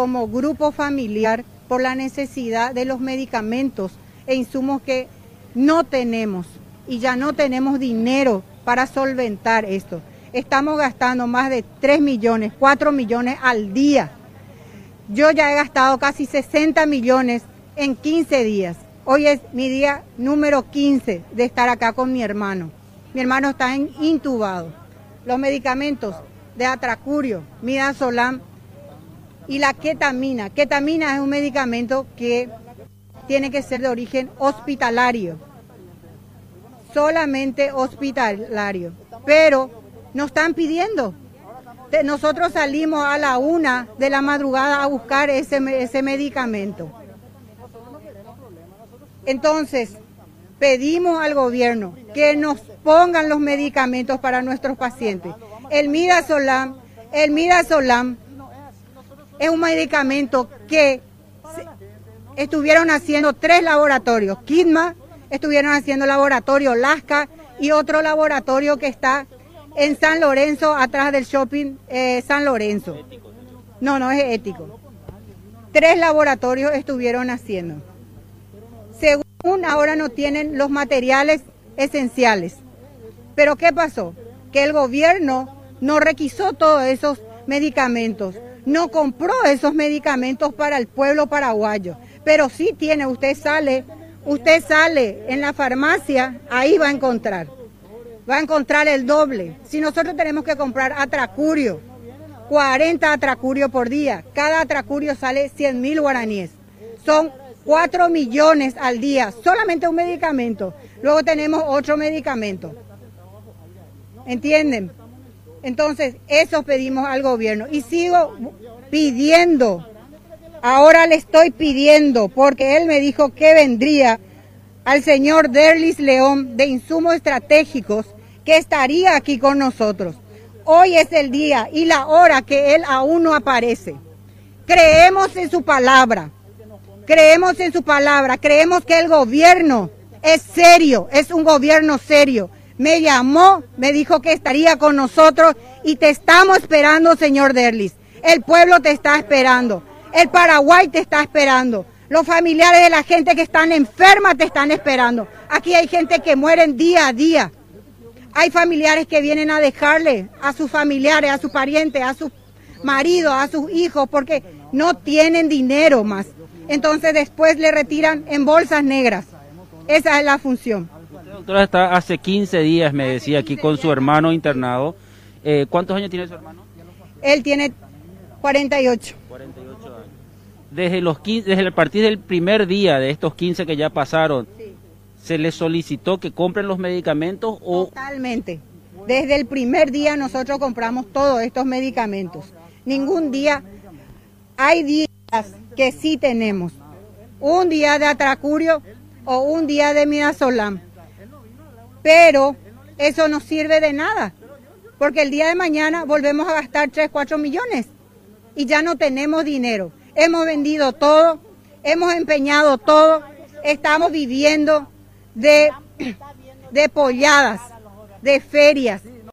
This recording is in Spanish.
como grupo familiar por la necesidad de los medicamentos e insumos que no tenemos y ya no tenemos dinero para solventar esto. Estamos gastando más de 3 millones, 4 millones al día. Yo ya he gastado casi 60 millones en 15 días. Hoy es mi día número 15 de estar acá con mi hermano. Mi hermano está intubado. Los medicamentos de atracurio, midazolam y la ketamina. Ketamina es un medicamento que tiene que ser de origen hospitalario, solamente hospitalario. Pero nos están pidiendo. Nosotros salimos a la una de la madrugada a buscar ese, ese medicamento. Entonces, pedimos al gobierno que nos pongan los medicamentos para nuestros pacientes. El midazolam, el midazolam es un medicamento que estuvieron haciendo tres laboratorios. Kidma, estuvieron haciendo laboratorio Lasca y otro laboratorio que está en San Lorenzo, atrás del shopping eh, San Lorenzo. No, no es ético. Tres laboratorios estuvieron haciendo. Según ahora no tienen los materiales esenciales. Pero ¿qué pasó? Que el gobierno no requisó todos esos medicamentos no compró esos medicamentos para el pueblo paraguayo, pero sí tiene, usted sale, usted sale en la farmacia, ahí va a encontrar, va a encontrar el doble. Si nosotros tenemos que comprar atracurio, 40 atracurio por día, cada atracurio sale 100 mil guaraníes, son 4 millones al día, solamente un medicamento. Luego tenemos otro medicamento. ¿Entienden? Entonces, eso pedimos al gobierno. Y sigo pidiendo, ahora le estoy pidiendo, porque él me dijo que vendría al señor Derlis León de Insumos Estratégicos, que estaría aquí con nosotros. Hoy es el día y la hora que él aún no aparece. Creemos en su palabra, creemos en su palabra, creemos que el gobierno es serio, es un gobierno serio me llamó, me dijo que estaría con nosotros y te estamos esperando, señor Derlis. El pueblo te está esperando. El Paraguay te está esperando. Los familiares de la gente que están enferma te están esperando. Aquí hay gente que mueren día a día. Hay familiares que vienen a dejarle a sus familiares, a sus parientes, a sus maridos, a sus hijos, porque no tienen dinero más. Entonces después le retiran en bolsas negras. Esa es la función doctora está hace 15 días, me decía, aquí con su hermano internado. Eh, ¿Cuántos años tiene su hermano? Él tiene 48. 48 años. Desde, los 15, desde el partir del primer día de estos 15 que ya pasaron, ¿se le solicitó que compren los medicamentos o...? Totalmente. Desde el primer día nosotros compramos todos estos medicamentos. Ningún día... Hay días que sí tenemos. Un día de atracurio o un día de midazolam pero eso no sirve de nada, porque el día de mañana volvemos a gastar 3, 4 millones y ya no tenemos dinero. Hemos vendido todo, hemos empeñado todo, estamos viviendo de, de polladas, de ferias,